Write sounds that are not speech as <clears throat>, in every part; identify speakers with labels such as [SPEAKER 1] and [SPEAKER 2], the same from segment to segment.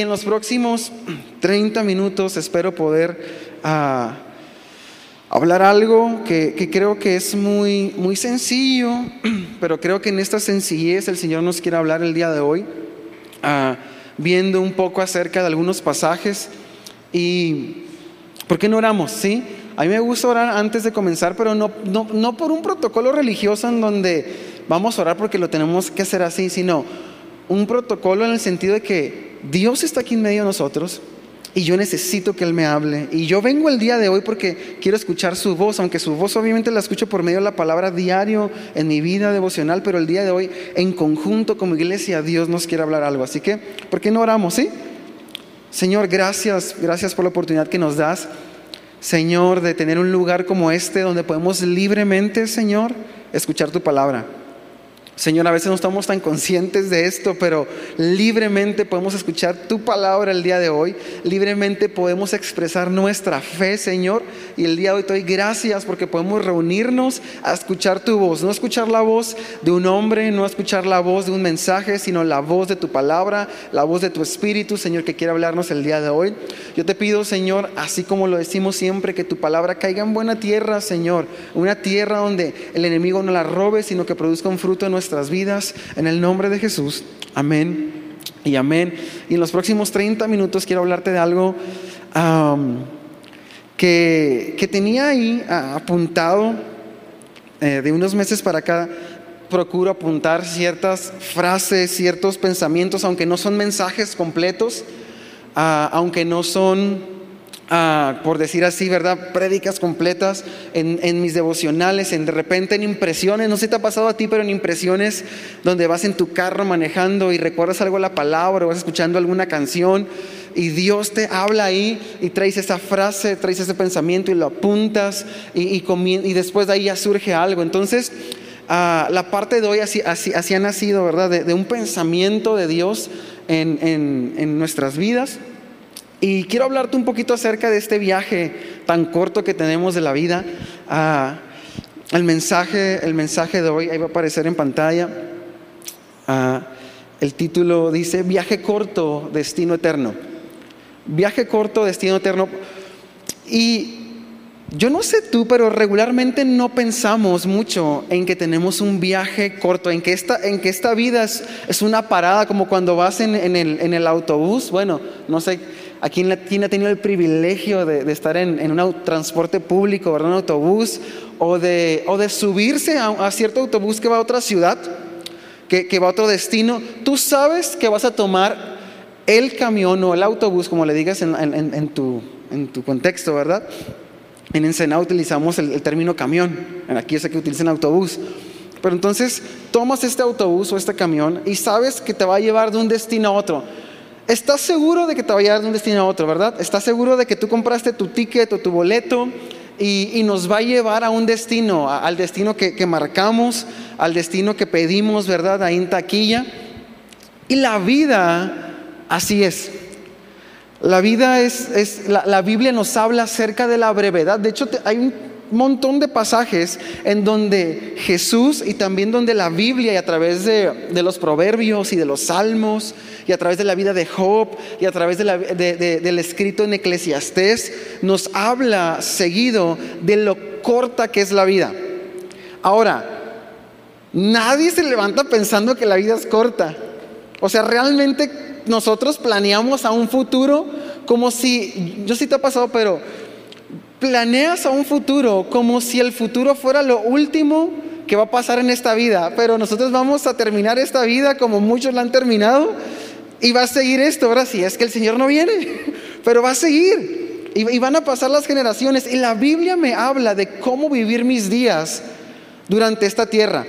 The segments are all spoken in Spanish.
[SPEAKER 1] Y en los próximos 30 minutos espero poder ah, hablar algo que, creo que es muy, muy sencillo, <clears throat> pero creo que en esta sencillez el Señor nos quiere hablar el día de hoy, ah, viendo un poco acerca de algunos pasajes. Y, ¿por qué no oramos? ¿Sí? A mí me gusta orar antes de comenzar, pero no, no, no por un protocolo religioso en donde vamos a orar porque lo tenemos que hacer así, sino un protocolo en el sentido de que Dios está aquí en medio de nosotros y yo necesito que Él me hable. Y yo vengo el día de hoy porque quiero escuchar su voz, aunque su voz obviamente la escucho por medio de la palabra diario en mi vida devocional, pero el día de hoy en conjunto como iglesia Dios nos quiere hablar algo. Así que, ¿por qué no oramos? ¿Sí? Señor, gracias, gracias por la oportunidad que nos das. Señor, de tener un lugar como este donde podemos libremente, Señor, escuchar tu palabra. Señor, a veces no estamos tan conscientes de esto, pero libremente podemos escuchar tu palabra el día de hoy, libremente podemos expresar nuestra fe, Señor, y el día de hoy te doy gracias porque podemos reunirnos a escuchar tu voz, no escuchar la voz de un hombre, no escuchar la voz de un mensaje, sino la voz de tu palabra, la voz de tu espíritu, Señor, que quiere hablarnos el día de hoy. Yo te pido, Señor, así como lo decimos siempre, que tu palabra caiga en buena tierra, Señor, una tierra donde el enemigo no la robe, sino que produzca un fruto en nuestra vidas en el nombre de Jesús. Amén y amén. Y en los próximos 30 minutos quiero hablarte de algo que, que, tenía ahí apuntado eh, de unos meses para acá. Procuro apuntar ciertas frases, ciertos pensamientos, aunque no son mensajes completos, ah, aunque no son por decir así, ¿verdad? Prédicas completas en, mis devocionales, en de repente en impresiones, no sé si te ha pasado a ti, pero en impresiones donde vas en tu carro manejando y recuerdas algo de la palabra o vas escuchando alguna canción y Dios te habla ahí y traes esa frase, traes ese pensamiento y lo apuntas y, y, después de ahí ya surge algo. Entonces, ah, la parte de hoy así, así, así ha nacido, ¿verdad? De, un pensamiento de Dios en, en nuestras vidas. Y quiero hablarte un poquito acerca de este viaje tan corto que tenemos de la vida. Ah, el, mensaje, el mensaje de hoy, ahí va a aparecer en pantalla. Ah, el título dice Viaje corto, destino eterno. Viaje corto, destino eterno. Y yo no sé tú, pero regularmente no pensamos mucho en que tenemos un viaje corto, en que esta, en que esta vida es, es una parada como cuando vas en, en, el, en el autobús. Bueno, no sé ¿A quién, ha tenido el privilegio de, estar en, un transporte público, ¿verdad? un autobús, o de, subirse a, cierto autobús que va a otra ciudad, que, va a otro destino? Tú sabes que vas a tomar el camión o el autobús, como le digas en, tu, en tu contexto, ¿verdad? En Ensenada utilizamos el, término camión, aquí es que utilizan autobús. Pero entonces tomas este autobús o este camión y sabes que te va a llevar de un destino a otro. Estás seguro de que te va a de un destino a otro, ¿verdad? Estás seguro de que tú compraste tu ticket o tu boleto y, nos va a llevar a un destino, al destino que, marcamos, al destino que pedimos, ¿verdad? Ahí en taquilla. Y la vida, así es. La vida es, la, Biblia nos habla acerca de la brevedad. De hecho, hay un montón de pasajes en donde Jesús y también donde la Biblia y a través de, los proverbios y de los salmos y a través de la vida de Job y a través del escrito en Eclesiastés nos habla seguido de lo corta que es la vida. Ahora, nadie se levanta pensando que la vida es corta. O sea, realmente nosotros planeamos a un futuro como si, yo sí te ha pasado, pero planeas a un futuro como si el futuro fuera lo último que va a pasar en esta vida, pero nosotros vamos a terminar esta vida como muchos la han terminado y va a seguir esto, ahora sí, es que el Señor no viene, <laughs> pero va a seguir y, y van a pasar las generaciones y la Biblia me habla de cómo vivir mis días durante esta tierra.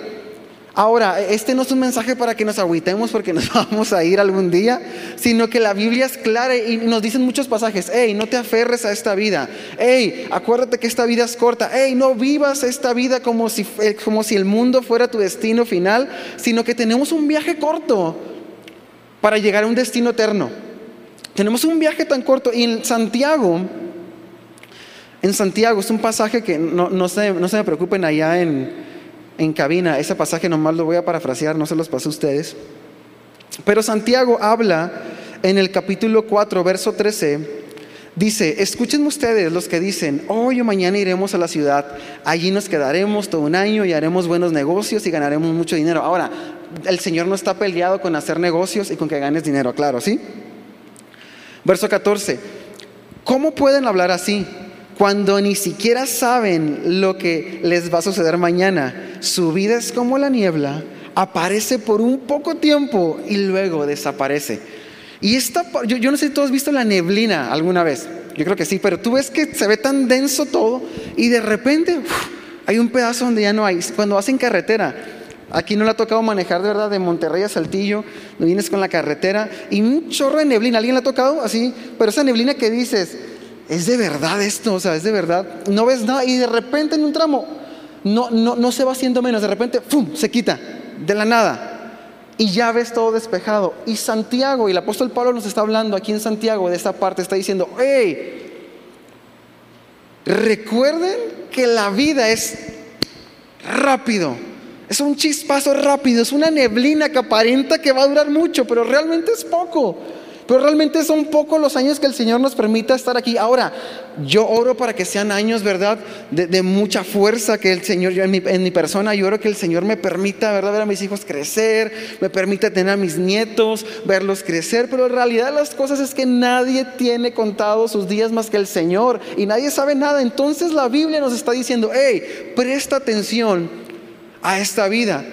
[SPEAKER 1] Ahora, este no es un mensaje para que nos agüitemos porque nos <laughs> vamos a ir algún día, sino que la Biblia es clara y nos dicen muchos pasajes, hey, no te aferres a esta vida, hey, acuérdate que esta vida es corta, hey, no vivas esta vida como si, eh, como si el mundo fuera tu destino final, sino que tenemos un viaje corto para llegar a un destino eterno. Tenemos un viaje tan corto y en Santiago, en Santiago es un pasaje que no, no, se, no se me preocupen allá en en cabina. Ese pasaje nomás lo voy a parafrasear, no se los paso a ustedes. Pero Santiago habla en el capítulo 4, verso 13, dice, escuchen ustedes los que dicen, hoy o mañana iremos a la ciudad, allí nos quedaremos todo un año y haremos buenos negocios y ganaremos mucho dinero. Ahora, el Señor no está peleado con hacer negocios y con que ganes dinero, claro, ¿sí? Verso 14, ¿cómo pueden hablar así? Cuando ni siquiera saben lo que les va a suceder mañana, su vida es como la niebla, aparece por un poco tiempo y luego desaparece. Y esta, yo, no sé si tú has visto la neblina alguna vez, yo creo que sí, pero tú ves que se ve tan denso todo y de repente hay un pedazo donde ya no hay. Cuando vas en carretera, aquí no le ha tocado manejar de verdad de Monterrey a Saltillo, vienes con la carretera y un chorro de neblina, ¿alguien le ha tocado así? Pero esa neblina que dices, es de verdad esto, o sea, es de verdad, no ves nada y de repente en un tramo no, no, no se va haciendo menos, de repente, ¡fum!, se quita de la nada. Y ya ves todo despejado. Y Santiago, y el apóstol Pablo nos está hablando aquí en Santiago de esta parte, está diciendo, hey, recuerden que la vida es rápido. Es un chispazo rápido, es una neblina que aparenta que va a durar mucho, pero realmente es poco. Pero realmente son pocos los años que el Señor nos permita estar aquí. Ahora, yo oro para que sean años, ¿verdad? De, mucha fuerza que el Señor, yo en mi, persona, yo oro que el Señor me permita, ¿verdad? Ver a mis hijos crecer, me permita tener a mis nietos, verlos crecer. Pero en realidad las cosas es que nadie tiene contado sus días más que el Señor y nadie sabe nada. Entonces la Biblia nos está diciendo, hey, presta atención a esta vida.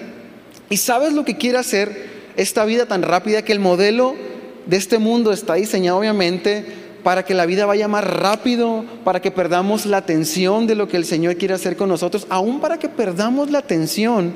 [SPEAKER 1] ¿Y sabes lo que quiere hacer esta vida tan rápida que el modelo de este mundo está diseñado obviamente para que la vida vaya más rápido, para que perdamos la atención de lo que el Señor quiere hacer con nosotros, aún para que perdamos la atención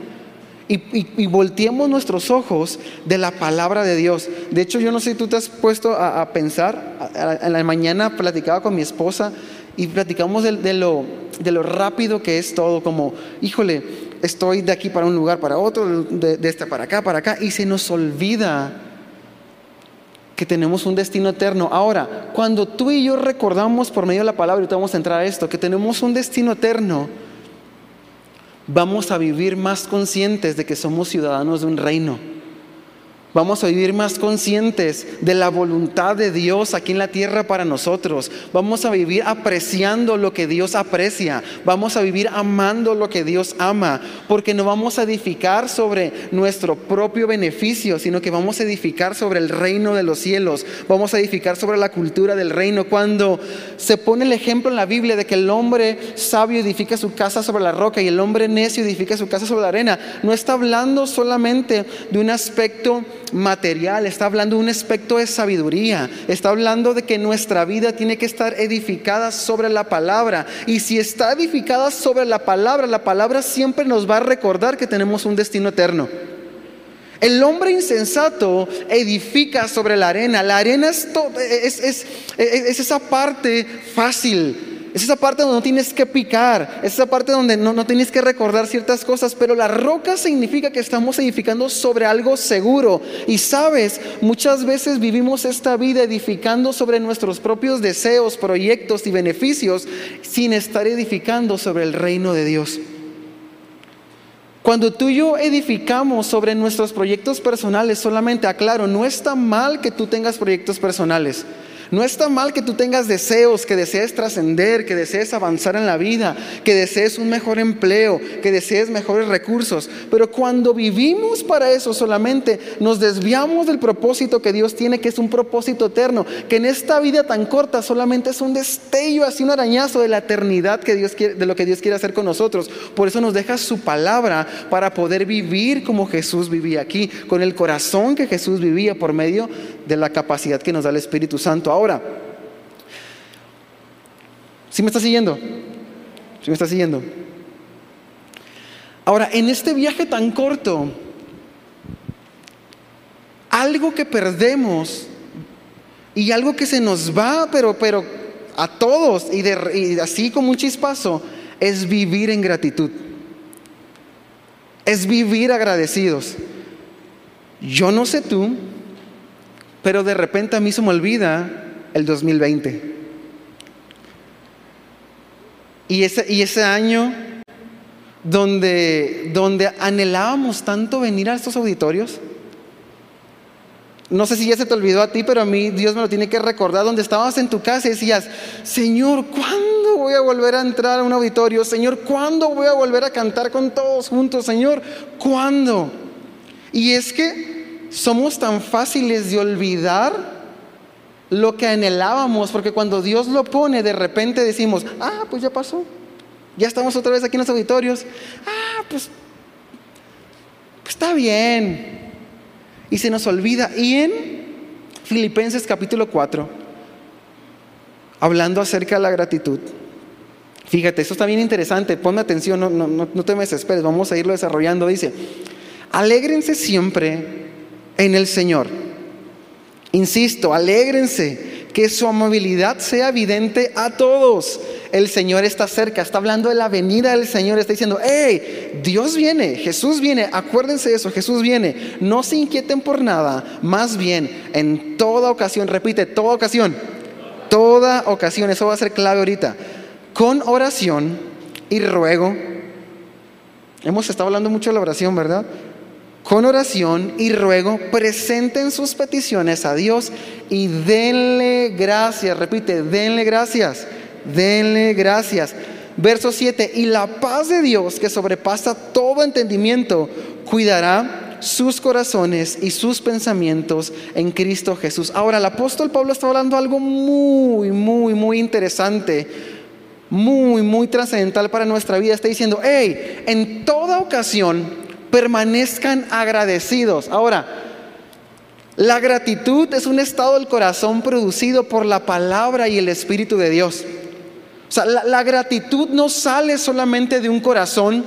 [SPEAKER 1] y, volteemos nuestros ojos de la palabra de Dios. De hecho, yo no sé si tú te has puesto a, pensar, en la mañana platicaba con mi esposa y platicamos de, lo, de lo rápido que es todo, como, híjole, estoy de aquí para un lugar, para otro, de, de este para acá, para acá, y se nos olvida que tenemos un destino eterno. Ahora, cuando tú y yo recordamos por medio de la palabra, y te vamos a entrar a esto, que tenemos un destino eterno, vamos a vivir más conscientes de que somos ciudadanos de un reino Vamos a vivir más conscientes de la voluntad de Dios aquí en la tierra para nosotros. Vamos a vivir apreciando lo que Dios aprecia. Vamos a vivir amando lo que Dios ama. Porque no vamos a edificar sobre nuestro propio beneficio, sino que vamos a edificar sobre el reino de los cielos. Vamos a edificar sobre la cultura del reino. Cuando se pone el ejemplo en la Biblia de que el hombre sabio edifica su casa sobre la roca y el hombre necio edifica su casa sobre la arena, no está hablando solamente de un aspecto material, está hablando de un aspecto de sabiduría, está hablando de que nuestra vida tiene que estar edificada sobre la palabra. Y si está edificada sobre la palabra, la palabra siempre nos va a recordar que tenemos un destino eterno. El hombre insensato edifica sobre la arena. La arena es, es, es esa parte fácil es esa parte donde no tienes que picar, es esa parte donde no, no, tienes que recordar ciertas cosas, pero la roca significa que estamos edificando sobre algo seguro. Y sabes, muchas veces vivimos esta vida edificando sobre nuestros propios deseos, proyectos y beneficios sin estar edificando sobre el reino de Dios. Cuando tú y yo edificamos sobre nuestros proyectos personales, solamente aclaro, no está mal que tú tengas proyectos personales. No está mal que tú tengas deseos, que desees trascender, que desees avanzar en la vida, que desees un mejor empleo, que desees mejores recursos. Pero cuando vivimos para eso solamente nos desviamos del propósito que Dios tiene, que es un propósito eterno, que en esta vida tan corta solamente es un destello, así un arañazo de la eternidad que Dios de lo que Dios quiere hacer con nosotros. Por eso nos deja su palabra para poder vivir como Jesús vivía aquí, con el corazón que Jesús vivía por medio de la capacidad que nos da el Espíritu Santo. Ahora, ¿sí me está siguiendo? ¿Sí me está siguiendo? Ahora, en este viaje tan corto, algo que perdemos y algo que se nos va, pero, pero a todos y, y así como un chispazo, es vivir en gratitud. Es vivir agradecidos. Yo no sé tú, pero de repente a mí se me olvida el 2020. Y ese, y ese año donde, donde anhelábamos tanto venir a estos auditorios, No sé si ya se te olvidó a ti, pero a mí Dios me lo tiene que recordar. Donde estabas en tu casa y decías, Señor, ¿cuándo voy a volver a entrar a un auditorio? Señor, ¿cuándo voy a volver a cantar con todos juntos? Señor, ¿cuándo? Y es que somos tan fáciles de olvidar lo que anhelábamos, porque cuando Dios lo pone, de repente decimos, ah, pues ya pasó. Ya estamos otra vez aquí en los auditorios. Ah, pues, pues está bien y se nos olvida. Y en Filipenses capítulo 4, hablando acerca de la gratitud, fíjate, esto está bien interesante, ponme atención, no, no, no te me desesperes, vamos a irlo desarrollando. Dice, alégrense siempre en el Señor. Insisto, alégrense, que su amabilidad sea evidente a todos el Señor está cerca, está hablando de la venida del Señor, está diciendo, hey, Dios viene, Jesús viene, acuérdense de eso, Jesús viene, no se inquieten por nada, más bien en toda ocasión, repite, toda ocasión, toda ocasión, eso va a ser clave ahorita, con oración y ruego, hemos estado hablando mucho de la oración, ¿verdad? Con oración y ruego, presenten sus peticiones a Dios y denle gracias, repite, denle gracias denle gracias. Verso 7, y la paz de Dios que sobrepasa todo entendimiento, cuidará sus corazones y sus pensamientos en Cristo Jesús. Ahora, el apóstol Pablo está hablando algo muy, muy, muy interesante, muy, muy trascendental para nuestra vida. Está diciendo, hey, en toda ocasión permanezcan agradecidos. Ahora, la gratitud es un estado del corazón producido por la palabra y el Espíritu de Dios. O sea, la, gratitud no sale solamente de un corazón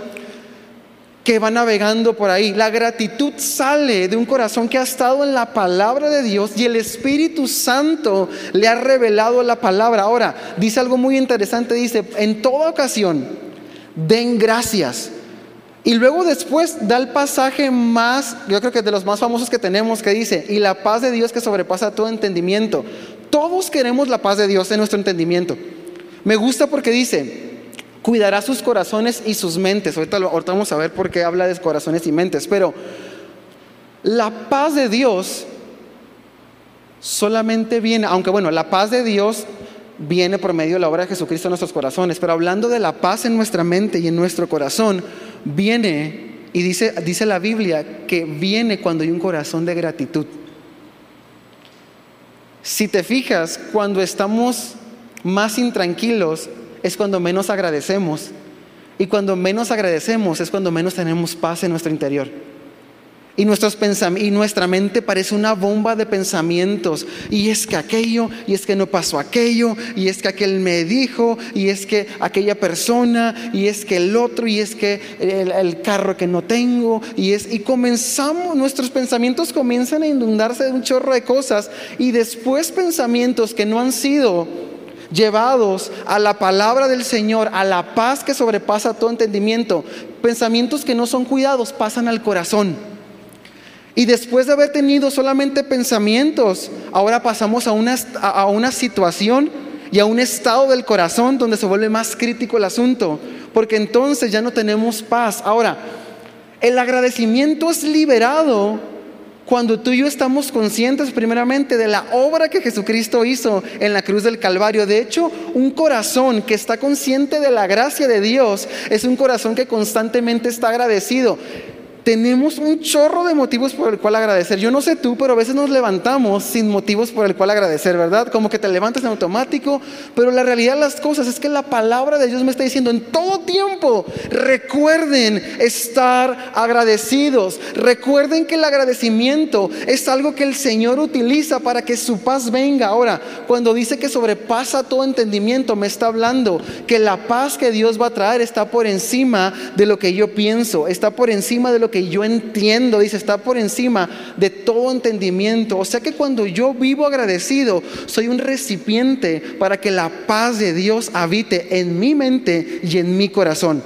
[SPEAKER 1] que va navegando por ahí. La gratitud sale de un corazón que ha estado en la palabra de Dios y el Espíritu Santo le ha revelado la palabra. Ahora, dice algo muy interesante, dice, en toda ocasión, den gracias. Y luego después da el pasaje más, yo creo que de los más famosos que tenemos, que dice, y la paz de Dios que sobrepasa todo entendimiento. Todos queremos la paz de Dios en nuestro entendimiento. Me gusta porque dice, cuidará sus corazones y sus mentes. Ahorita, ahorita vamos a ver por qué habla de corazones y mentes, pero la paz de Dios solamente viene, aunque bueno, la paz de Dios viene por medio de la obra de Jesucristo en nuestros corazones, pero hablando de la paz en nuestra mente y en nuestro corazón, viene, y dice, dice la Biblia, que viene cuando hay un corazón de gratitud. Si te fijas, cuando estamos más intranquilos es cuando menos agradecemos. Y cuando menos agradecemos es cuando menos tenemos paz en nuestro interior. Y, nuestros y nuestra mente parece una bomba de pensamientos. Y es que aquello, y es que no pasó aquello, y es que aquel me dijo, y es que aquella persona, y es que el otro, y es que el, el carro que no tengo, y es y comenzamos, nuestros pensamientos comienzan a inundarse de un chorro de cosas, y después pensamientos que no han sido llevados a la palabra del Señor, a la paz que sobrepasa todo entendimiento, pensamientos que no son cuidados pasan al corazón. Y después de haber tenido solamente pensamientos, ahora pasamos a una, a una situación y a un estado del corazón donde se vuelve más crítico el asunto, porque entonces ya no tenemos paz. Ahora, el agradecimiento es liberado cuando tú y yo estamos conscientes primeramente de la obra que Jesucristo hizo en la cruz del Calvario. De hecho, un corazón que está consciente de la gracia de Dios es un corazón que constantemente está agradecido tenemos un chorro de motivos por el cual agradecer. Yo no sé tú, pero a veces nos levantamos sin motivos por el cual agradecer, ¿verdad? Como que te levantas en automático, pero la realidad de las cosas es que la palabra de Dios me está diciendo en todo tiempo, recuerden estar agradecidos, recuerden que el agradecimiento es algo que el Señor utiliza para que su paz venga. Ahora, cuando dice que sobrepasa todo entendimiento, me está hablando que la paz que Dios va a traer está por encima de lo que yo pienso, está por encima de lo que yo entiendo, dice, está por encima de todo entendimiento. O sea que cuando yo vivo agradecido, soy un recipiente para que la paz de Dios habite en mi mente y en mi corazón.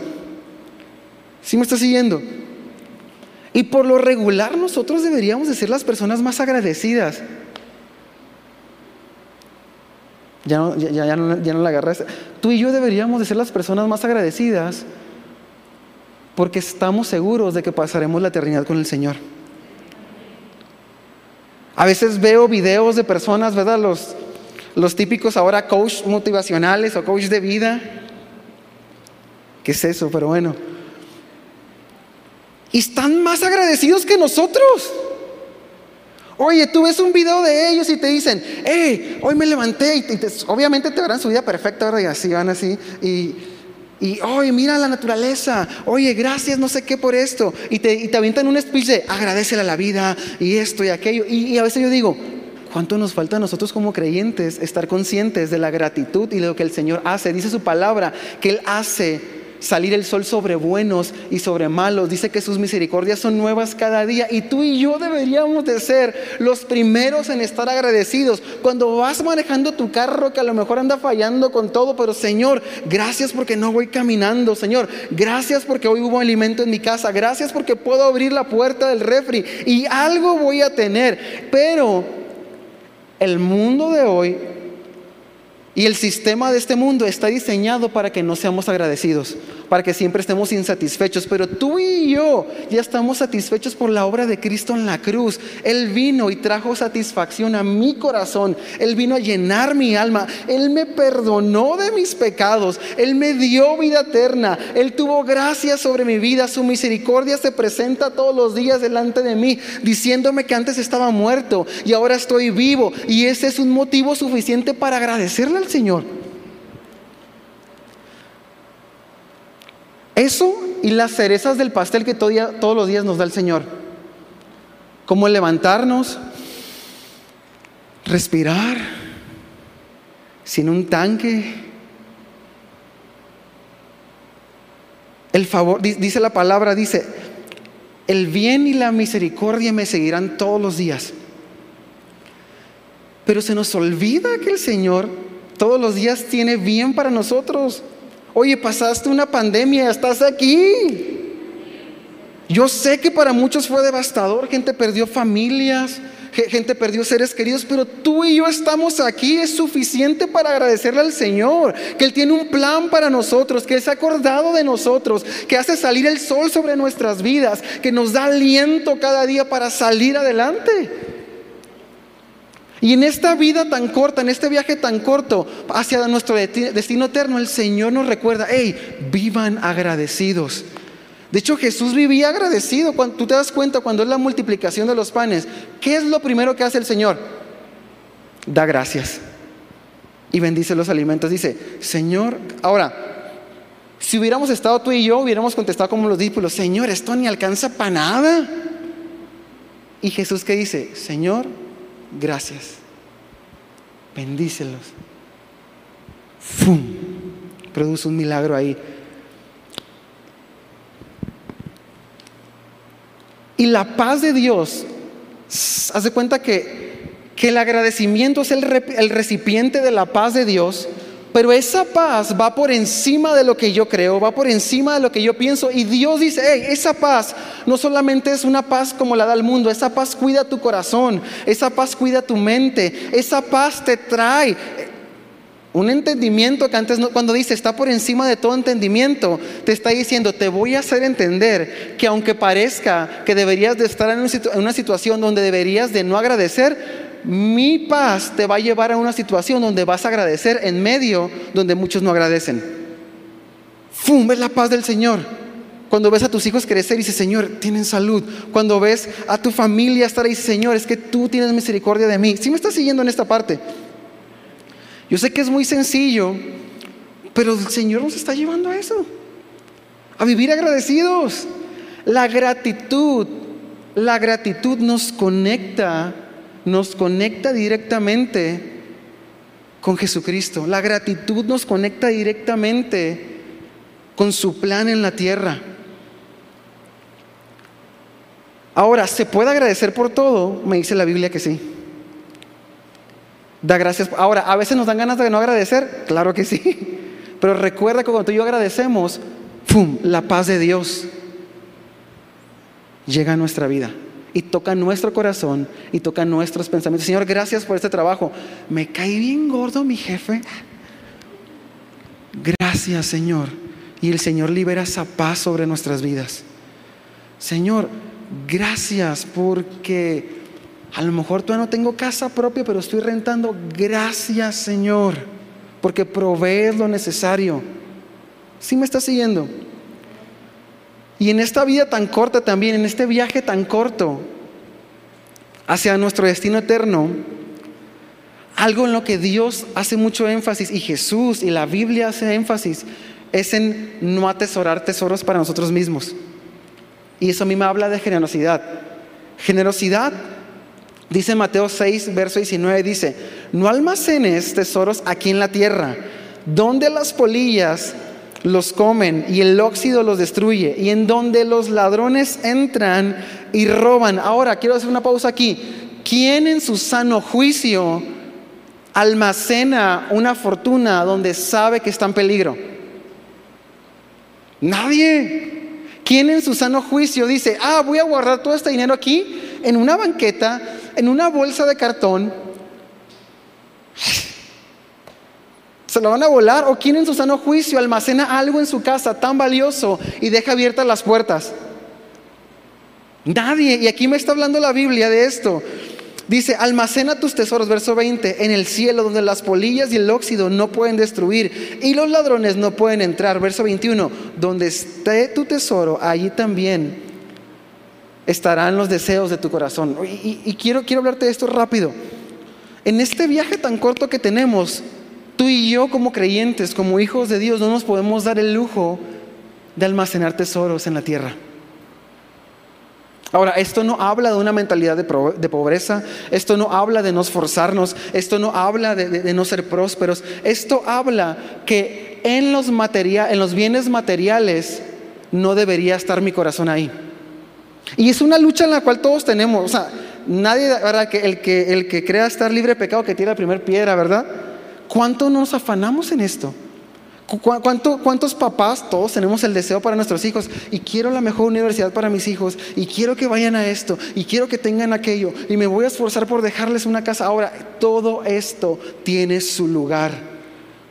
[SPEAKER 1] ¿Sí me está siguiendo? Y por lo regular nosotros deberíamos de ser las personas más agradecidas. Ya no, ya, no, ya no la agarraste. Tú y yo deberíamos de ser las personas más agradecidas porque estamos seguros de que pasaremos la eternidad con el Señor. A veces veo videos de personas, ¿verdad? Los, los típicos ahora coach motivacionales o coach de vida. ¿Qué es eso? Pero bueno. Y están más agradecidos que nosotros. Oye, tú ves un video de ellos y te dicen, hey, hoy me levanté y obviamente te verán su vida perfecta, ¿verdad? Y así van así. Y, y oye, mira la naturaleza. Oye, gracias, no sé qué por esto. Y te, y te avientan un speech de agradecele a la vida y esto y aquello. y a veces yo digo, ¿Cuánto nos falta a nosotros como creyentes estar conscientes de la gratitud y de lo que el Señor hace? Dice su palabra que Él hace salir el sol sobre buenos y sobre malos. Dice que sus misericordias son nuevas cada día y tú y yo deberíamos de ser los primeros en estar agradecidos. Cuando vas manejando tu carro que a lo mejor anda fallando con todo, pero Señor, gracias porque no voy caminando, Señor. Gracias porque hoy hubo alimento en mi casa. Gracias porque puedo abrir la puerta del refri y algo voy a tener. Pero el mundo de hoy y el sistema de este mundo está diseñado para que no seamos agradecidos, para que siempre estemos insatisfechos. Pero tú y yo ya estamos satisfechos por la obra de Cristo en la cruz. Él vino y trajo satisfacción a mi corazón. Él vino a llenar mi alma. Él me perdonó de mis pecados. Él me dio vida eterna. Él tuvo gracia sobre mi vida. Su misericordia se presenta todos los días delante de mí, diciéndome que antes estaba muerto y ahora estoy vivo. Y ese es un motivo suficiente para agradecerle al Señor. Eso y las cerezas del pastel que todos los días nos da el Señor. Como levantarnos, respirar, sin un tanque. El favor, dice la palabra, dice, el bien y la misericordia me seguirán todos los días. Pero se nos olvida que el Señor todos los días tiene bien para nosotros. Oye, pasaste una pandemia, estás aquí. Yo sé que para muchos fue devastador, gente perdió familias, gente perdió seres queridos, pero tú y yo estamos aquí, es suficiente para agradecerle al Señor, que Él tiene un plan para nosotros, que Él se ha acordado de nosotros, que hace salir el sol sobre nuestras vidas, que nos da aliento cada día para salir adelante. Y en esta vida tan corta, en este viaje tan corto hacia nuestro destino eterno, el Señor nos recuerda, hey, vivan agradecidos. De hecho, Jesús vivía agradecido. Cuando, tú te das cuenta cuando es la multiplicación de los panes, ¿qué es lo primero que hace el Señor? Da gracias y bendice los alimentos. Dice, Señor, ahora, si hubiéramos estado tú y yo, hubiéramos contestado como los discípulos, Señor, esto ni alcanza para nada. Y Jesús que dice, Señor, gracias. Bendícelos. ¡Fum! Produce un milagro ahí. Y la paz de Dios, hace cuenta que, que el agradecimiento es el, el recipiente de la paz de Dios pero esa paz va por encima de lo que yo creo, va por encima de lo que yo pienso. Y Dios dice, hey, esa paz no solamente es una paz como la da el mundo, esa paz cuida tu corazón, esa paz cuida tu mente, esa paz te trae un entendimiento que antes cuando dice está por encima de todo entendimiento, te está diciendo, te voy a hacer entender que aunque parezca que deberías de estar en una situación donde deberías de no agradecer, mi paz te va a llevar a una situación donde vas a agradecer en medio donde muchos no agradecen. ¡Fum! Ves la paz del Señor. Cuando ves a tus hijos crecer y dices, Señor, tienen salud. Cuando ves a tu familia estar ahí, Señor, es que tú tienes misericordia de mí. Si me estás siguiendo en esta parte? Yo sé que es muy sencillo, pero el Señor nos está llevando a eso. A vivir agradecidos. La gratitud, la gratitud nos conecta nos conecta directamente con Jesucristo. La gratitud nos conecta directamente con su plan en la tierra. Ahora, ¿se puede agradecer por todo? Me dice la Biblia que sí. Da gracias. Ahora, ¿a veces nos dan ganas de no agradecer? Claro que sí. <laughs> Pero recuerda que cuando tú y yo agradecemos, ¡pum! La paz de Dios llega a nuestra vida y toca nuestro corazón y toca nuestros pensamientos. Señor, gracias por este trabajo. Me cae bien gordo mi jefe. Gracias, Señor. Y el Señor libera esa paz sobre nuestras vidas. Señor, gracias porque A lo mejor todavía no tengo casa propia, pero estoy rentando. Gracias, Señor, porque provees lo necesario. ¿Sí me está siguiendo? Y en esta vida tan corta también, en este viaje tan corto hacia nuestro destino eterno, algo en lo que Dios hace mucho énfasis y Jesús y la Biblia hace énfasis es en no atesorar tesoros para nosotros mismos. Y eso a mí me habla de generosidad. Generosidad, dice Mateo 6, verso 19, dice, no almacenes tesoros aquí en la tierra, donde las polillas los comen y el óxido los destruye, y en donde los ladrones entran y roban. Ahora, quiero hacer una pausa aquí. ¿Quién en su sano juicio almacena una fortuna donde sabe que está en peligro? Nadie. ¿Quién en su sano juicio dice, ah, voy a guardar todo este dinero aquí en una banqueta, en una bolsa de cartón? ¿Se lo van a volar? ¿O quién en su sano juicio almacena algo en su casa tan valioso y deja abiertas las puertas? Nadie. Y aquí me está hablando la Biblia de esto. Dice, almacena tus tesoros, verso 20, en el cielo donde las polillas y el óxido no pueden destruir y los ladrones no pueden entrar. Verso 21, donde esté tu tesoro, allí también estarán los deseos de tu corazón. Y, quiero, quiero hablarte de esto rápido. En este viaje tan corto que tenemos, tú y yo como creyentes, como hijos de Dios, no nos podemos dar el lujo de almacenar tesoros en la tierra. Ahora, esto no habla de una mentalidad de, pobreza, esto no habla de no esforzarnos, esto no habla de, no ser prósperos, esto habla que en los, en los bienes materiales no debería estar mi corazón ahí. Y es una lucha en la cual todos tenemos, o sea, nadie, ¿verdad? Que el, que el que crea estar libre de pecado que tira la primera piedra, ¿verdad? ¿Cuánto nos afanamos en esto? ¿Cuántos papás, todos tenemos el deseo para nuestros hijos? Y quiero la mejor universidad para mis hijos, y quiero que vayan a esto, y quiero que tengan aquello, y me voy a esforzar por dejarles una casa. Ahora, todo esto tiene su lugar.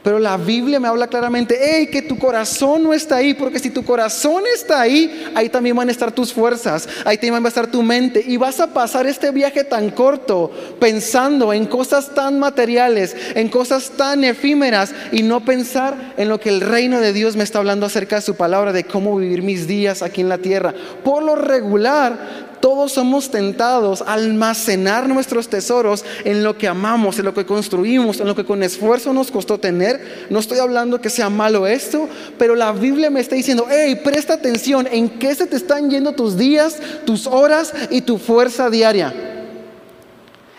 [SPEAKER 1] Pero la Biblia me habla claramente, hey, que tu corazón no está ahí, porque si tu corazón está ahí, ahí también van a estar tus fuerzas, ahí también va a estar tu mente, y vas a pasar este viaje tan corto pensando en cosas tan materiales, en cosas tan efímeras, y no pensar en lo que el reino de Dios me está hablando acerca de su palabra, de cómo vivir mis días aquí en la tierra. Por lo regular, todos somos tentados a almacenar nuestros tesoros en lo que amamos, en lo que construimos, en lo que con esfuerzo nos costó tener. No estoy hablando que sea malo esto, pero la Biblia me está diciendo, hey, presta atención en qué se te están yendo tus días, tus horas y tu fuerza diaria.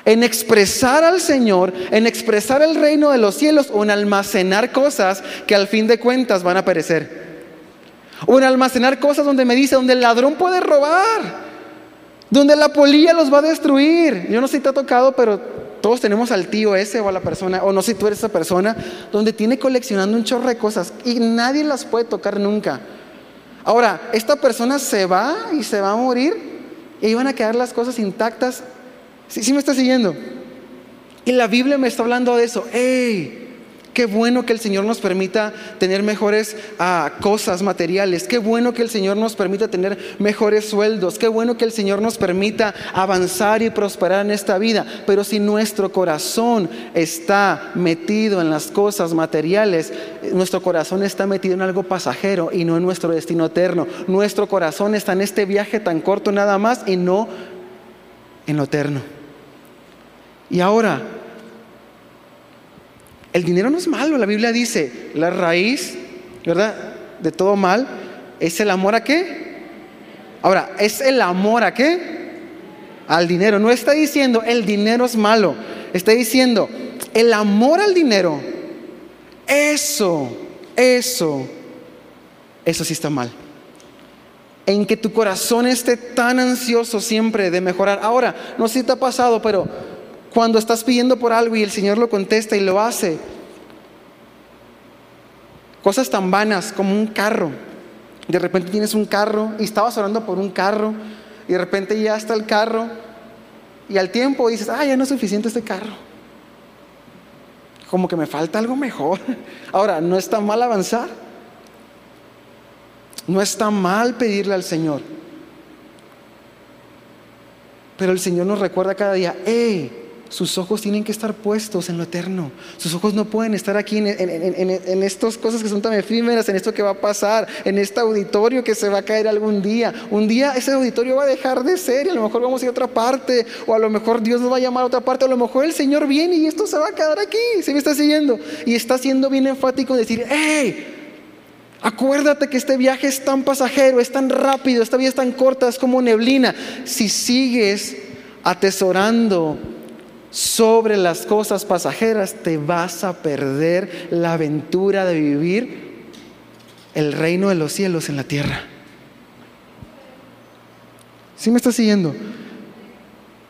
[SPEAKER 1] En expresar al Señor, en expresar el reino de los cielos o en almacenar cosas que al fin de cuentas van a perecer. O en almacenar cosas donde me dice, donde el ladrón puede robar donde la polilla los va a destruir. Yo no sé si te ha tocado, pero todos tenemos al tío ese o a la persona, o no sé si tú eres esa persona, donde tiene coleccionando un chorro de cosas y nadie las puede tocar nunca. Ahora, esta persona se va y se va a morir y iban a quedar las cosas intactas. ¿Sí, sí me está siguiendo? Y la Biblia me está hablando de eso. ¡Ey! Qué bueno que el Señor nos permita tener mejores ah, cosas materiales. Qué bueno que el Señor nos permita tener mejores sueldos. Qué bueno que el Señor nos permita avanzar y prosperar en esta vida. Pero si nuestro corazón está metido en las cosas materiales, nuestro corazón está metido en algo pasajero y no en nuestro destino eterno. Nuestro corazón está en este viaje tan corto nada más y no en lo eterno. Y ahora, el dinero no es malo, la Biblia dice, la raíz, ¿verdad? De todo mal es el amor a qué? Ahora, ¿es el amor a qué? Al dinero. No está diciendo el dinero es malo, está diciendo el amor al dinero. Eso, eso, eso sí está mal. En que tu corazón esté tan ansioso siempre de mejorar. Ahora, no sé si te ha pasado, pero cuando estás pidiendo por algo y el Señor lo contesta y lo hace. Cosas tan vanas como un carro. De repente tienes un carro y estabas orando por un carro y de repente ya está el carro y al tiempo dices, ah, ya no es suficiente este carro. Como que me falta algo mejor. <laughs> Ahora, no está mal avanzar. No está mal pedirle al Señor. Pero el Señor nos recuerda cada día, ¡eh! Sus ojos tienen que estar puestos en lo eterno. Sus ojos no pueden estar aquí en, en, estas cosas que son tan efímeras, en esto que va a pasar, en este auditorio que se va a caer algún día. Un día ese auditorio va a dejar de ser y a lo mejor vamos a ir a otra parte, o a lo mejor Dios nos va a llamar a otra parte, a lo mejor el Señor viene y esto se va a quedar aquí. ¿Se me está siguiendo? Y está siendo bien enfático en decir, ¡hey! Acuérdate que este viaje es tan pasajero, es tan rápido, esta vida es tan corta, es como neblina. Si sigues atesorando sobre las cosas pasajeras, te vas a perder la aventura de vivir el reino de los cielos en la tierra. ¿Sí me estás siguiendo?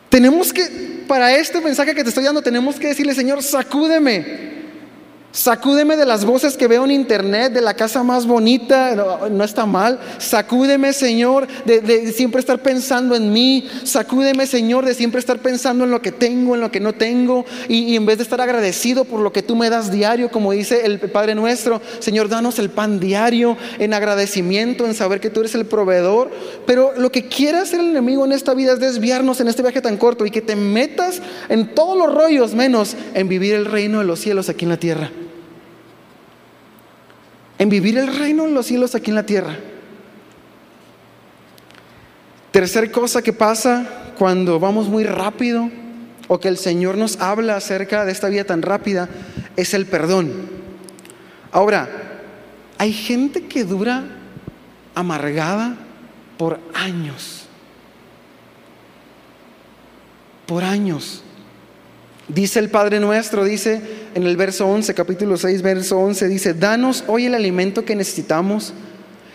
[SPEAKER 1] Tenemos que, para este mensaje que te estoy dando, tenemos que decirle, Señor, sacúdeme. Sacúdeme de las voces que veo en internet, de la casa más bonita, no, está mal. Sacúdeme, Señor, de, siempre estar pensando en mí. Sacúdeme, Señor, de siempre estar pensando en lo que tengo, en lo que no tengo. Y, en vez de estar agradecido por lo que tú me das diario, como dice el Padre nuestro, Señor, danos el pan diario en agradecimiento, en saber que tú eres el proveedor. Pero lo que quiere hacer el enemigo en esta vida es desviarnos en este viaje tan corto y que te metas en todos los rollos, menos en vivir el reino de los cielos aquí en la tierra en vivir el reino de los cielos aquí en la tierra. Tercer cosa que pasa cuando vamos muy rápido o que el Señor nos habla acerca de esta vida tan rápida es el perdón. Ahora, hay gente que dura amargada por años. Por años. Dice el Padre nuestro, dice en el verso 11, capítulo 6, verso 11, dice, danos hoy el alimento que necesitamos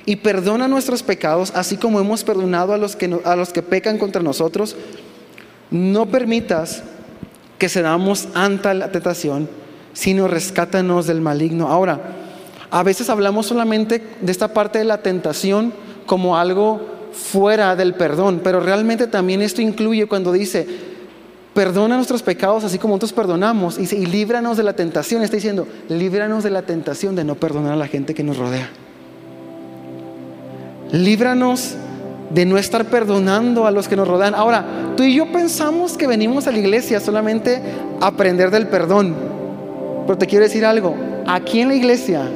[SPEAKER 1] y perdona nuestros pecados, así como hemos perdonado a los que, a los que pecan contra nosotros. No permitas que cedamos ante la tentación, sino rescátanos del maligno. Ahora, a veces hablamos solamente de esta parte de la tentación como algo fuera del perdón, pero realmente también esto incluye cuando dice, Perdona nuestros pecados así como nosotros perdonamos. Y, y líbranos de la tentación. Está diciendo, líbranos de la tentación de no perdonar a la gente que nos rodea. Líbranos de no estar perdonando a los que nos rodean. Ahora, tú y yo pensamos que venimos a la iglesia solamente a aprender del perdón. Pero te quiero decir algo, aquí en la iglesia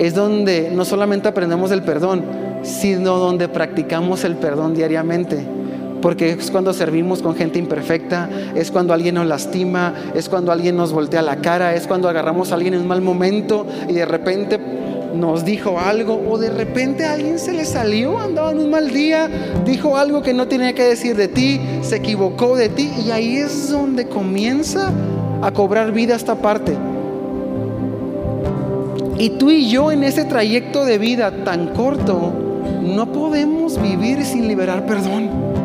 [SPEAKER 1] es donde no solamente aprendemos del perdón, sino donde practicamos el perdón diariamente. Porque es cuando servimos con gente imperfecta, es cuando alguien nos lastima, es cuando alguien nos voltea la cara, es cuando agarramos a alguien en un mal momento y de repente nos dijo algo o de repente a alguien se le salió, andaba en un mal día, dijo algo que no tenía que decir de ti, se equivocó de ti y ahí es donde comienza a cobrar vida esta parte. Y tú y yo en ese trayecto de vida tan corto no podemos vivir sin liberar perdón.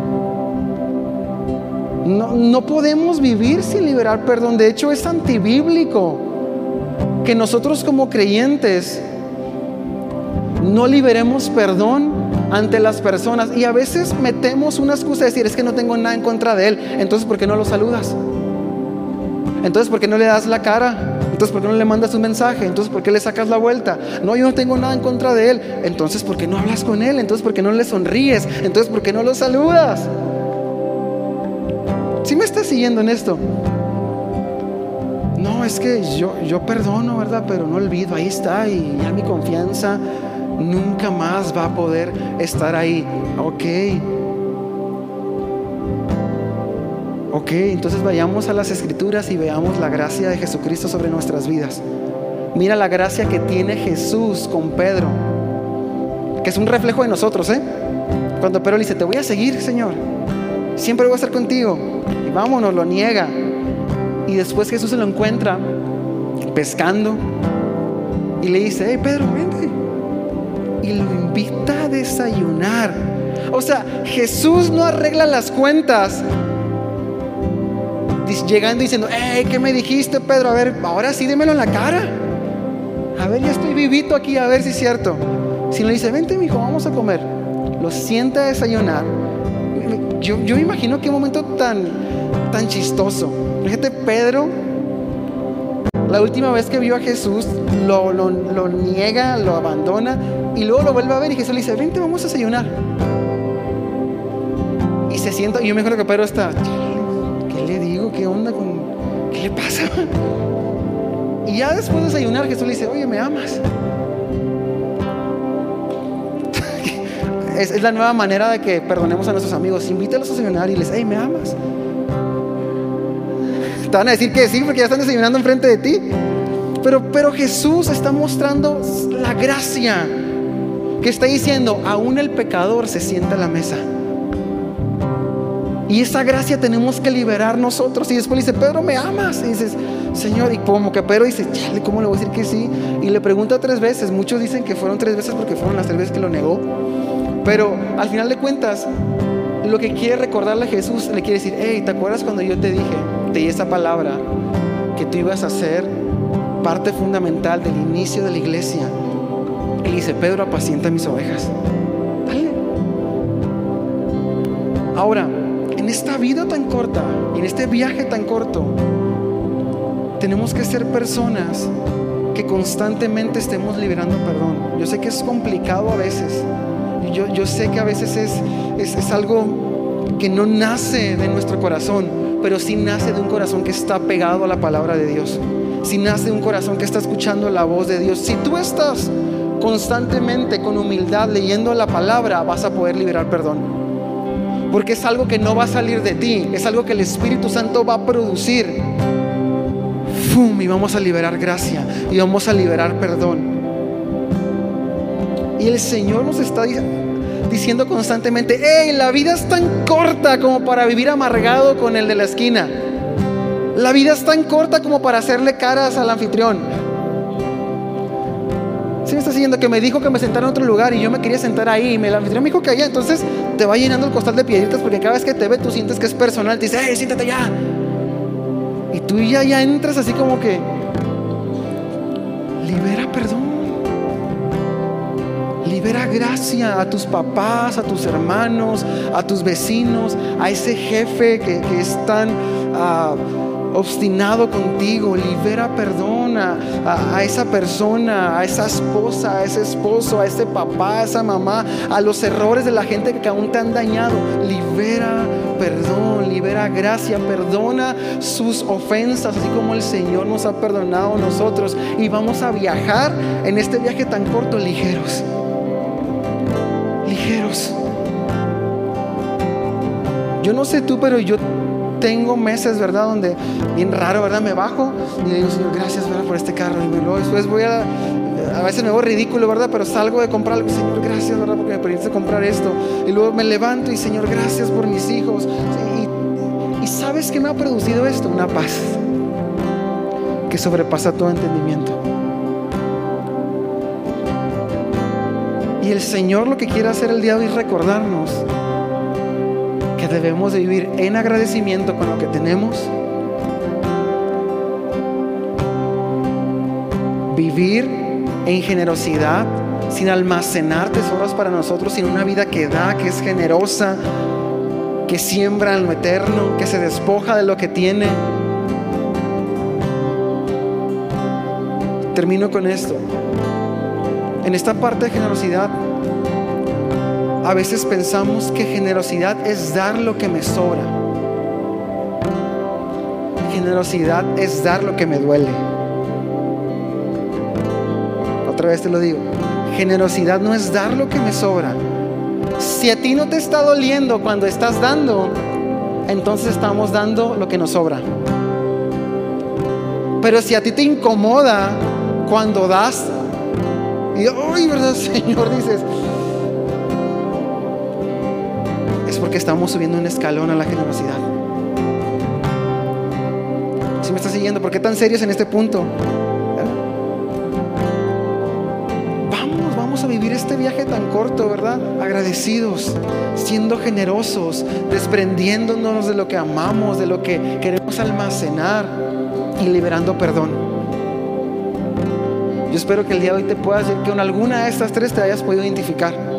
[SPEAKER 1] No, podemos vivir sin liberar perdón. De hecho, es antibíblico que nosotros como creyentes no liberemos perdón ante las personas. Y a veces metemos una excusa de decir, es que no tengo nada en contra de él. Entonces, ¿por qué no lo saludas? Entonces, ¿por qué no le das la cara? Entonces, ¿por qué no le mandas un mensaje? Entonces, ¿por qué le sacas la vuelta? No, yo no tengo nada en contra de él. Entonces, ¿por qué no hablas con él? Entonces, ¿por qué no le sonríes? Entonces, ¿por qué no lo saludas? Si me estás siguiendo en esto? No, es que yo, yo perdono, ¿verdad? Pero no olvido, ahí está y ya mi confianza nunca más va a poder estar ahí. Ok. Ok, entonces vayamos a las escrituras y veamos la gracia de Jesucristo sobre nuestras vidas. Mira la gracia que tiene Jesús con Pedro, que es un reflejo de nosotros, ¿eh? Cuando Pedro le dice, te voy a seguir, Señor siempre voy a estar contigo. Y vámonos, lo niega. Y después Jesús se lo encuentra pescando y le dice, hey Pedro, vente. Y lo invita a desayunar. O sea, Jesús no arregla las cuentas llegando y diciendo, hey, ¿qué me dijiste, Pedro? A ver, ahora sí, dímelo en la cara. A ver, ya estoy vivito aquí, a ver si es cierto. Si le dice, vente, hijo, vamos a comer. Lo sienta a desayunar yo, me imagino qué momento tan, tan chistoso. Fíjate, Pedro, la última vez que vio a Jesús, lo, lo, lo, niega, lo abandona y luego lo vuelve a ver y Jesús le dice, vente, vamos a desayunar. Y se se sienta, y yo me acuerdo que Pedro está, ¿qué le digo? ¿Qué onda con, qué le pasa? <laughs> Y ya después de desayunar Jesús le dice, oye, ¿me amas? Es, la nueva manera de que perdonemos a nuestros amigos. Invítalos a desayunar y les, hey, ¿me amas? Te van a decir que sí porque ya están desayunando enfrente de ti. Pero, pero Jesús está mostrando la gracia que está diciendo, aún el pecador se sienta a la mesa. Y esa gracia tenemos que liberar nosotros. Y después le dice, Pedro, ¿me amas? Y dices, Señor, y como que Pedro dice, ¿cómo le voy a decir que sí? Y le pregunta tres veces. Muchos dicen que fueron tres veces porque fueron las tres veces que lo negó. Pero al final de cuentas, lo que quiere recordarle a Jesús, le quiere decir, hey, ¿te acuerdas cuando yo te dije, te di esa palabra, que tú ibas a ser parte fundamental del inicio de la iglesia? Y dice, Pedro, apacienta mis ovejas. Dale. Ahora, en esta vida tan corta, en este viaje tan corto, tenemos que ser personas que constantemente estemos liberando perdón. Yo sé que es complicado a veces. Yo, yo sé que a veces es, es, algo que no nace de nuestro corazón, pero sí nace de un corazón que está pegado a la palabra de Dios. Si nace de un corazón que está escuchando la voz de Dios. Si tú estás constantemente con humildad leyendo la palabra, vas a poder liberar perdón. Porque es algo que no va a salir de ti, es algo que el Espíritu Santo va a producir. ¡Fum! Y vamos a liberar gracia y vamos a liberar perdón. Y el Señor nos está diciendo constantemente, hey, la vida es tan corta como para vivir amargado con el de la esquina. La vida es tan corta como para hacerle caras al anfitrión. ¿Sí me está siguiendo? Que me dijo que me sentara en otro lugar y yo me quería sentar ahí. Y el anfitrión me dijo que allá. Entonces te va llenando el costal de piedritas porque cada vez que te ve tú sientes que es personal. Te dice, hey, siéntate ya. Y tú ya, ya entras así como que libera perdón. Libera gracia a tus papás, a tus hermanos, a tus vecinos, a ese jefe que, es tan uh, obstinado contigo. Libera perdón a, a, esa persona, a esa esposa, a ese esposo, a ese papá, a esa mamá, a los errores de la gente que aún te han dañado. Libera perdón, libera gracia, perdona sus ofensas, así como el Señor nos ha perdonado a nosotros. Y vamos a viajar en este viaje tan corto ligeros. Yo no sé tú, pero yo tengo meses, ¿verdad? Donde bien raro, ¿verdad? Me bajo y le digo, Señor, gracias, ¿verdad? Por este carro. Y luego después voy a, a veces me voy ridículo, ¿verdad? Pero salgo de comprar algo, Señor, gracias, ¿verdad? Porque me permitiste comprar esto. Y luego me levanto y, Señor, gracias por mis hijos. Y, y ¿sabes qué me ha producido esto? Una paz que sobrepasa todo entendimiento. Y el Señor lo que quiere hacer el día de hoy es recordarnos debemos de vivir en agradecimiento con lo que tenemos. Vivir en generosidad, sin almacenar tesoros para nosotros, sin una vida que da, que es generosa, que siembra en lo eterno, que se despoja de lo que tiene. Termino con esto. En esta parte de generosidad, a veces pensamos que generosidad es dar lo que me sobra. Generosidad es dar lo que me duele. Otra vez te lo digo. Generosidad no es dar lo que me sobra. Si a ti no te está doliendo cuando estás dando, entonces estamos dando lo que nos sobra. Pero si a ti te incomoda cuando das, y ay, ¿verdad, <laughs> Señor? Dices, porque estamos subiendo un escalón a la generosidad. Si me estás siguiendo, ¿por qué tan serios en este punto? Vamos, vamos a vivir este viaje tan corto, ¿verdad? Agradecidos, siendo generosos, desprendiéndonos de lo que amamos, de lo que queremos almacenar y liberando perdón. Yo espero que el día de hoy te puedas que con alguna de estas tres te hayas podido identificar.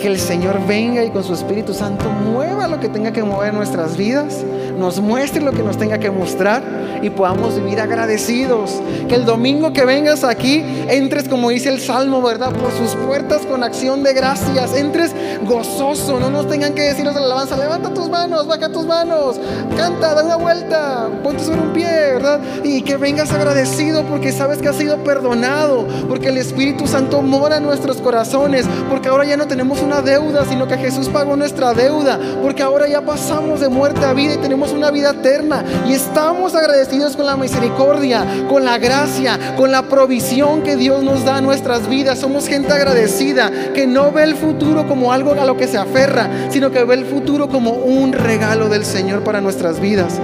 [SPEAKER 1] Que el Señor venga y con su Espíritu Santo mueva lo que tenga que mover nuestras vidas, nos muestre lo que nos tenga que mostrar y podamos vivir agradecidos. Que el domingo que vengas aquí entres como dice el Salmo, ¿verdad? Por sus puertas con acción de gracias, entres gozoso, no nos tengan que decir los de la alabanza, levanta tus manos, baja tus manos, canta, da una vuelta, ponte sobre un pie, ¿verdad? Y que vengas agradecido porque sabes que has sido perdonado, porque el Espíritu Santo mora en nuestros corazones, porque ahora ya no tenemos una deuda, sino que Jesús pagó nuestra deuda, porque ahora ya pasamos de muerte a vida y tenemos una vida eterna y estamos agradecidos con la misericordia, con la gracia, con la provisión que Dios nos da a nuestras vidas. Somos gente agradecida que no ve el futuro como algo a lo que se aferra, sino que ve el futuro como un regalo del Señor para nuestras vidas.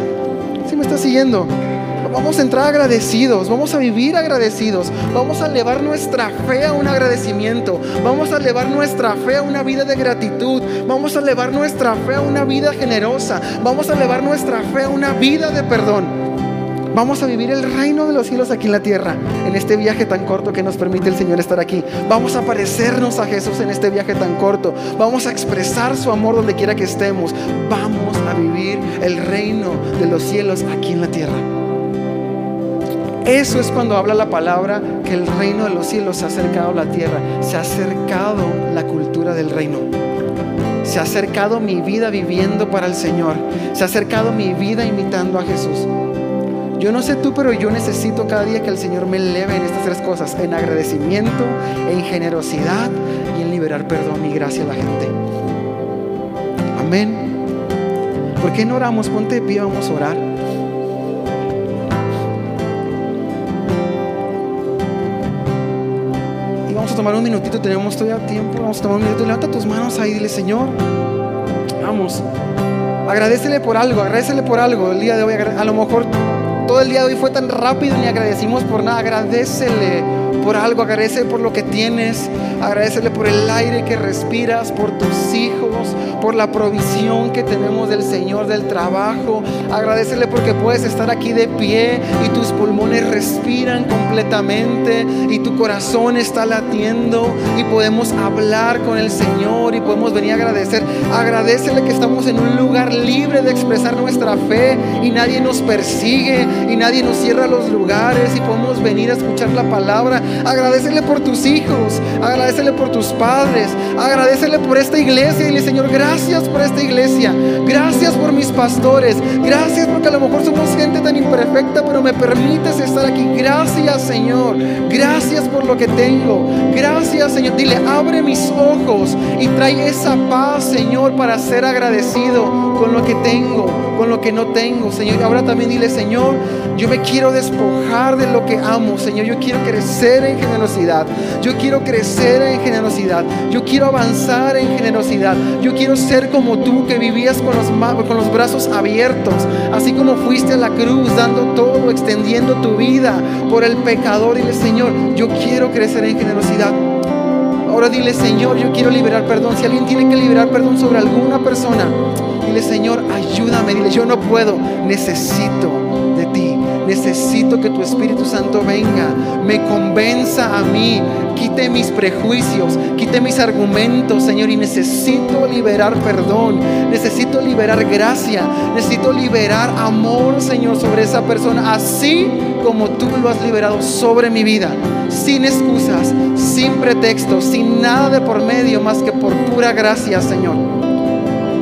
[SPEAKER 1] ¿Sí me está siguiendo? Vamos a entrar agradecidos, vamos a vivir agradecidos, vamos a elevar nuestra fe a un agradecimiento, vamos a elevar nuestra fe a una vida de gratitud, vamos a elevar nuestra fe a una vida generosa, vamos a elevar nuestra fe a una vida de perdón. Vamos a vivir el reino de los cielos aquí en la tierra, en este viaje tan corto que nos permite el Señor estar aquí. Vamos a parecernos a Jesús en este viaje tan corto. Vamos a expresar su amor donde quiera que estemos. Vamos a vivir el reino de los cielos aquí en la tierra. Eso es cuando habla la palabra que el reino de los cielos se ha acercado a la tierra, se ha acercado la cultura del reino. Se ha acercado mi vida viviendo para el Señor. Se ha acercado mi vida imitando a Jesús. Yo no sé tú, pero yo necesito cada día que el Señor me eleve en estas tres cosas, en agradecimiento, en generosidad y en liberar perdón y gracia a la gente. Amén. ¿Por qué no oramos? Ponte de pie, vamos a orar. Tomar un minutito, tenemos todavía tiempo, vamos a tomar un minuto, levanta tus manos ahí, dile Señor, vamos, agradecele por algo, agradecele por algo el día de hoy, a lo mejor todo el día de hoy fue tan rápido ni agradecimos por nada, agradecele por algo, agradece por lo que tienes, agradecele por el aire que respiras, por tus hijos, por la provisión que tenemos del Señor, del trabajo. Agradecele porque puedes estar aquí de pie y tus pulmones respiran completamente y tu corazón está latiendo y podemos hablar con el Señor y podemos venir a agradecer. Agradecele que estamos en un lugar libre de expresar nuestra fe y nadie nos persigue y nadie nos cierra los lugares y podemos venir a escuchar la palabra. Agradecele por tus hijos, agradecele por tus padres, agradecele por esta iglesia dile Señor, gracias por esta iglesia. Gracias por mis pastores. Gracias porque a lo mejor somos gente tan imperfecta, pero me permites estar aquí. Gracias, Señor. Gracias por lo que tengo. Gracias, Señor. Dile, abre mis ojos y trae esa paz, Señor, para ser agradecido con lo que tengo, con lo que no tengo, Señor. Ahora también dile, Señor, yo me quiero despojar de lo que amo, Señor. Yo quiero crecer en generosidad. Yo quiero crecer en generosidad. Yo quiero avanzar en generosidad. Yo quiero ser como tú que vivías con los, con los brazos abiertos, así como fuiste a la cruz dando todo, extendiendo tu vida por el pecador. Dile, Señor, yo quiero crecer en generosidad. Ahora dile, Señor, yo quiero liberar perdón. Si alguien tiene que liberar perdón sobre alguna persona, dile, Señor, ayúdame. Dile, yo no puedo, necesito. Necesito que tu Espíritu Santo venga, me convenza a mí, quite mis prejuicios, quite mis argumentos, Señor, y necesito liberar perdón, necesito liberar gracia, necesito liberar amor, Señor, sobre esa persona, así como tú lo has liberado sobre mi vida, sin excusas, sin pretextos, sin nada de por medio más que por pura gracia, Señor.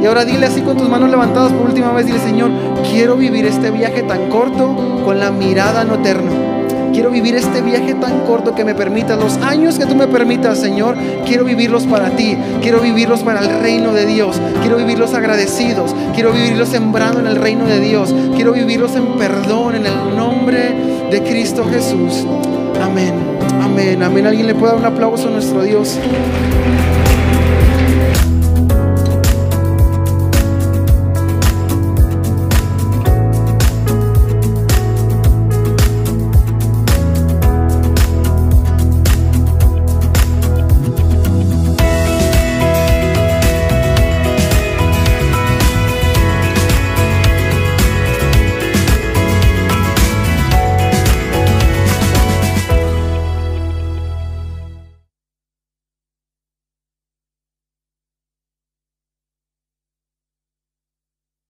[SPEAKER 1] Y ahora dile así con tus manos levantadas por última vez, dile Señor, quiero vivir este viaje tan corto con la mirada no eterna. Quiero vivir este viaje tan corto que me permitas, los años que tú me permitas, Señor, quiero vivirlos para ti, quiero vivirlos para el reino de Dios, quiero vivirlos agradecidos, quiero vivirlos sembrando en el reino de Dios, quiero vivirlos en perdón, en el nombre de Cristo Jesús. Amén, amén, amén. ¿Alguien le puede dar un aplauso a nuestro Dios?